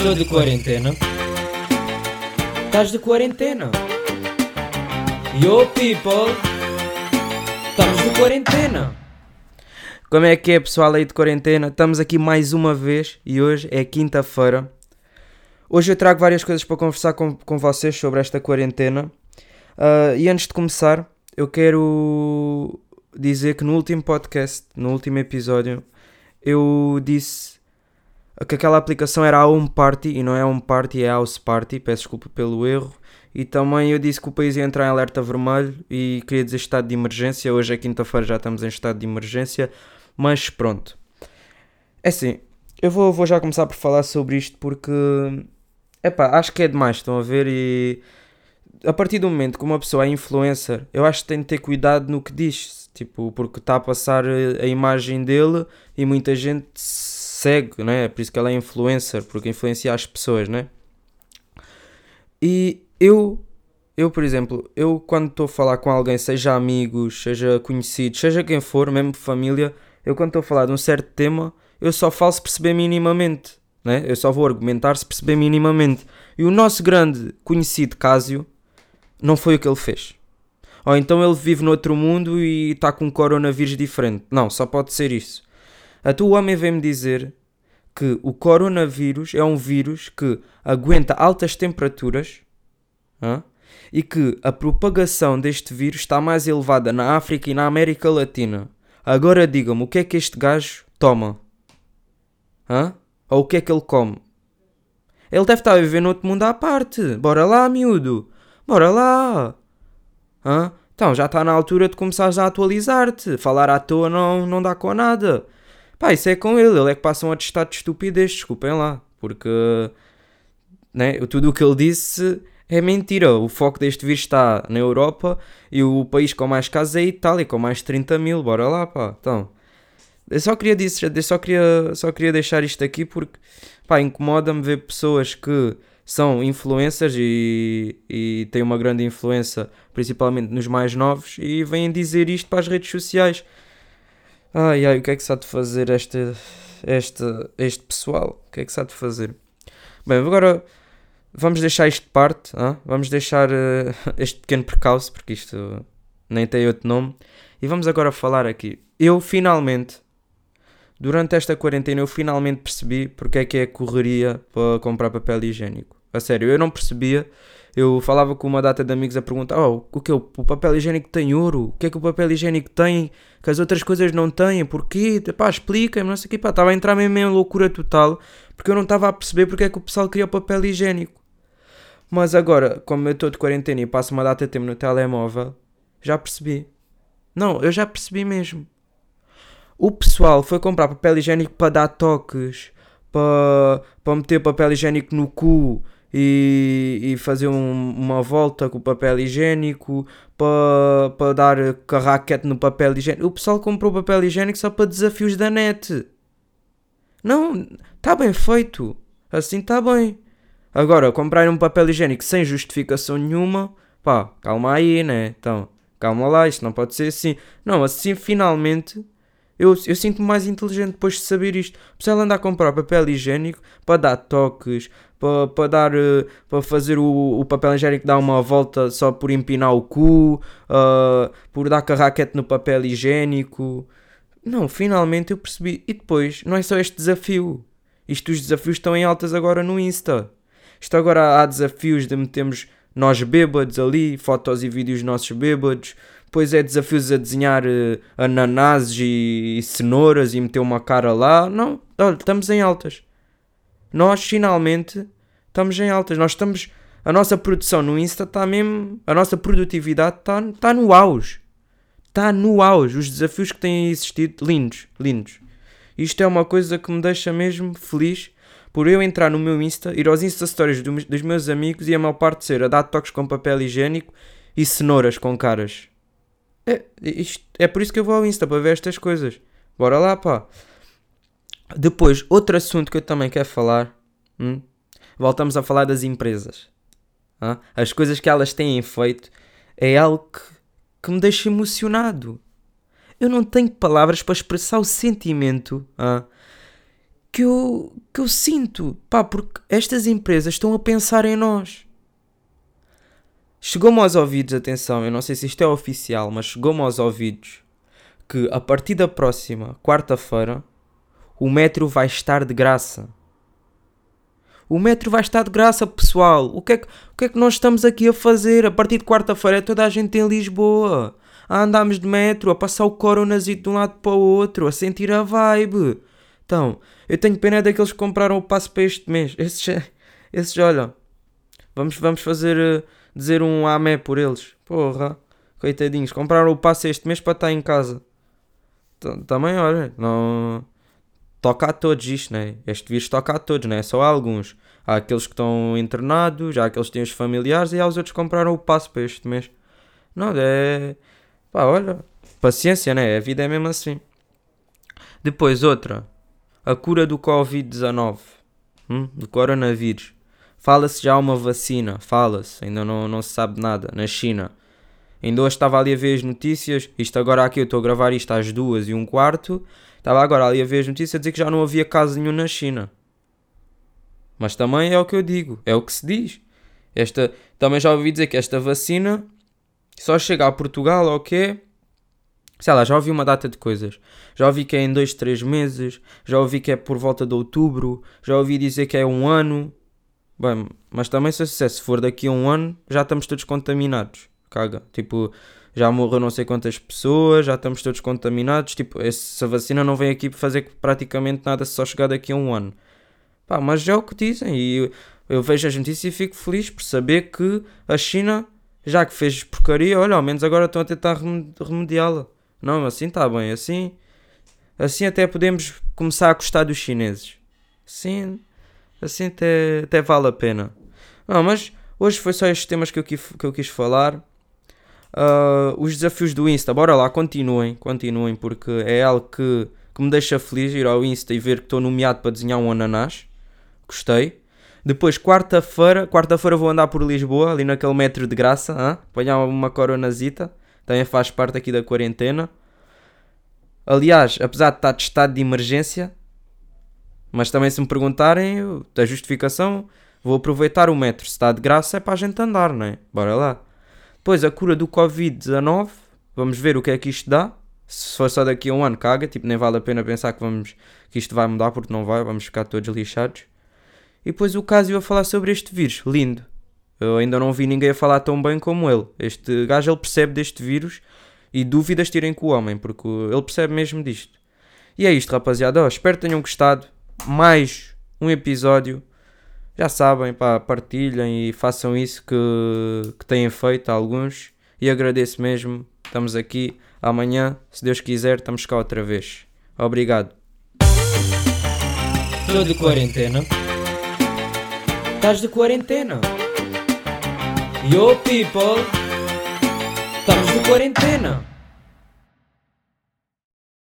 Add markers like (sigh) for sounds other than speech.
Tô de quarentena. Estás de quarentena. Yo people. Estamos de quarentena. Como é que é, pessoal aí de quarentena? Estamos aqui mais uma vez e hoje é quinta-feira. Hoje eu trago várias coisas para conversar com, com vocês sobre esta quarentena. Ah, e antes de começar, eu quero dizer que no último podcast, no último episódio, eu disse que aquela aplicação era a Home Party e não é Home Party, é House Party. Peço desculpa pelo erro. E também eu disse que o país ia entrar em alerta vermelho e queria dizer estado de emergência. Hoje é quinta-feira, já estamos em estado de emergência. Mas pronto. É assim, eu vou, vou já começar por falar sobre isto porque. Epá, acho que é demais, estão a ver? E a partir do momento que uma pessoa é influencer, eu acho que tem de ter cuidado no que diz. Tipo, porque está a passar a imagem dele e muita gente segue, né? Por isso que ela é influencer, porque influencia as pessoas, né? E eu, eu por exemplo, eu quando estou a falar com alguém, seja amigos, seja conhecidos, seja quem for, mesmo família, eu quando estou a falar de um certo tema, eu só falo se perceber minimamente, né? Eu só vou argumentar se perceber minimamente. E o nosso grande conhecido Cásio não foi o que ele fez. Ou então ele vive noutro mundo e está com um coronavírus diferente. Não, só pode ser isso. A tua homem vem-me dizer que o coronavírus é um vírus que aguenta altas temperaturas e que a propagação deste vírus está mais elevada na África e na América Latina. Agora diga-me, o que é que este gajo toma? Hã? Ou o que é que ele come? Ele deve estar a viver noutro mundo à parte. Bora lá, miúdo. Bora lá. Hã? Então já está na altura de começares a atualizar-te. Falar à toa não, não dá com nada. Pá, isso é com ele. Ele é que passa um atestado de estupidez. Desculpem lá. Porque né, tudo o que ele disse é mentira. O foco deste vírus está na Europa e o país com mais casos é a Itália, com mais de 30 mil. Bora lá, pá. Então, eu só queria, dizer, só queria, só queria deixar isto aqui porque incomoda-me ver pessoas que são influencers e, e têm uma grande influência, principalmente nos mais novos, e vêm dizer isto para as redes sociais. Ai ai, o que é que se há de fazer este, este, este pessoal? O que é que se há de fazer? Bem, agora vamos deixar isto de parte, hã? vamos deixar uh, (laughs) este pequeno percalço, porque isto nem tem outro nome, e vamos agora falar aqui. Eu finalmente, durante esta quarentena, eu finalmente percebi porque é que é correria para comprar papel higiênico. A sério, eu não percebia. Eu falava com uma data de amigos a perguntar: oh, o que? O papel higiênico tem ouro? O que é que o papel higiênico tem que as outras coisas não têm? Porquê? Pá, explica-me, não sei o. Pá, estava a entrar mesmo em loucura total porque eu não estava a perceber porque é que o pessoal queria o papel higiênico. Mas agora, como eu estou de quarentena e passo uma data de tempo no telemóvel, já percebi. Não, eu já percebi mesmo. O pessoal foi comprar papel higiênico para dar toques, para, para meter papel higiênico no cu e, e fazer um, uma volta com o papel higiênico, para, para dar carraquete no papel higiênico. O pessoal comprou papel higiênico só para desafios da net. Não, está bem feito. Assim está bem. Agora, comprar um papel higiênico sem justificação nenhuma, pá, calma aí, né? Então, calma lá, isto não pode ser assim. Não, assim finalmente eu, eu sinto-me mais inteligente depois de saber isto. O pessoal anda a comprar papel higiênico para dar toques, para, para, dar, eh, para fazer o, o papel higiênico dar uma volta só por empinar o cu, uh, por dar carraquete no papel higiênico. Não, finalmente eu percebi. E depois, não é só este desafio. Isto, os desafios estão em altas agora no Insta. Isto agora há desafios de metermos nós bêbados ali, fotos e vídeos nossos bêbados. Depois é desafios a desenhar uh, ananases e, e, cenouras e meter uma cara lá. Não, olha, estamos em altas. Nós finalmente estamos em altas. Nós estamos. A nossa produção no Insta está mesmo. A nossa produtividade está tá no auge. Está no auge. Os desafios que têm existido, lindos, lindos. Isto é uma coisa que me deixa mesmo feliz por eu entrar no meu Insta, ir aos Insta Stories do, dos meus amigos e a maior parte ser a dar toques com papel higiênico e cenouras com caras. É, isto, é por isso que eu vou ao Insta, para ver estas coisas. Bora lá, pá. Depois, outro assunto que eu também quero falar. Hum? Voltamos a falar das empresas. Ah? As coisas que elas têm feito é algo que, que me deixa emocionado. Eu não tenho palavras para expressar o sentimento ah? que eu, que eu sinto. Pá, porque estas empresas estão a pensar em nós. Chegou-me aos ouvidos, atenção, eu não sei se isto é oficial, mas chegou-me aos ouvidos que a partir da próxima quarta-feira o metro vai estar de graça. O metro vai estar de graça, pessoal. O que, é que, o que é que nós estamos aqui a fazer? A partir de quarta-feira é toda a gente em Lisboa. A andarmos de metro, a passar o coronazito de um lado para o outro, a sentir a vibe. Então, eu tenho pena daqueles que compraram o passo para este mês. Esses, (laughs) esses olha, vamos, vamos fazer, eh, dizer um amé por eles. Porra, coitadinhos, compraram o passo este mês para estar em casa. Também, olha, não toca a todos isto, né? Este vírus toca a todos, não é só a alguns. Há aqueles que estão internados, há aqueles que têm os familiares e há os outros que compraram o passo para este mês. Não, é. pá, olha, paciência, né? A vida é mesmo assim. Depois, outra. A cura do Covid-19, hum? do coronavírus. Fala-se já uma vacina, fala-se, ainda não, não se sabe nada, na China. Ainda hoje estava ali a ver as notícias, isto agora aqui eu estou a gravar isto às duas e um quarto, Estava agora ali a ver as notícias a dizer que já não havia caso nenhum na China. Mas também é o que eu digo, é o que se diz. Esta, também já ouvi dizer que esta vacina só chega a Portugal ou quê? Sei lá, já ouvi uma data de coisas. Já ouvi que é em 2, 3 meses. Já ouvi que é por volta de outubro. Já ouvi dizer que é um ano. Bem, mas também se, se for daqui a um ano, já estamos todos contaminados. Caga. Tipo, já morreu não sei quantas pessoas, já estamos todos contaminados. Tipo, essa vacina não vem aqui fazer praticamente nada se só chegar daqui a um ano. Pá, mas é o que dizem e eu, eu vejo as notícias e fico feliz por saber que a China, já que fez porcaria, olha, ao menos agora estão a tentar remediá-la. Não, assim está bem, assim, assim até podemos começar a gostar dos chineses. Sim, assim até, até vale a pena. Não, mas hoje foi só estes temas que eu, que eu quis falar. Uh, os desafios do Insta, bora lá, continuem, continuem, porque é algo que, que me deixa feliz ir ao Insta e ver que estou nomeado para desenhar um ananás. Gostei. Depois, quarta-feira, quarta-feira vou andar por Lisboa, ali naquele metro de graça, apanhar uma coronazita, também faz parte aqui da quarentena. Aliás, apesar de estar de estado de emergência, mas também se me perguntarem a justificação, vou aproveitar o metro. Se está de graça é para a gente andar, não é? Bora lá. Depois a cura do Covid-19, vamos ver o que é que isto dá. Se for só daqui a um ano, caga, tipo, nem vale a pena pensar que, vamos, que isto vai mudar, porque não vai, vamos ficar todos lixados. E depois o caso a falar sobre este vírus, lindo. Eu ainda não vi ninguém a falar tão bem como ele. Este gajo ele percebe deste vírus e dúvidas tirem com o homem, porque ele percebe mesmo disto. E é isto, rapaziada. Oh, espero que tenham gostado. Mais um episódio já sabem, pá, partilhem e façam isso que, que têm feito alguns. E agradeço mesmo. Estamos aqui. Amanhã, se Deus quiser, estamos cá outra vez. Obrigado. Estou de quarentena. Estás de quarentena. Yo people. Estamos de quarentena.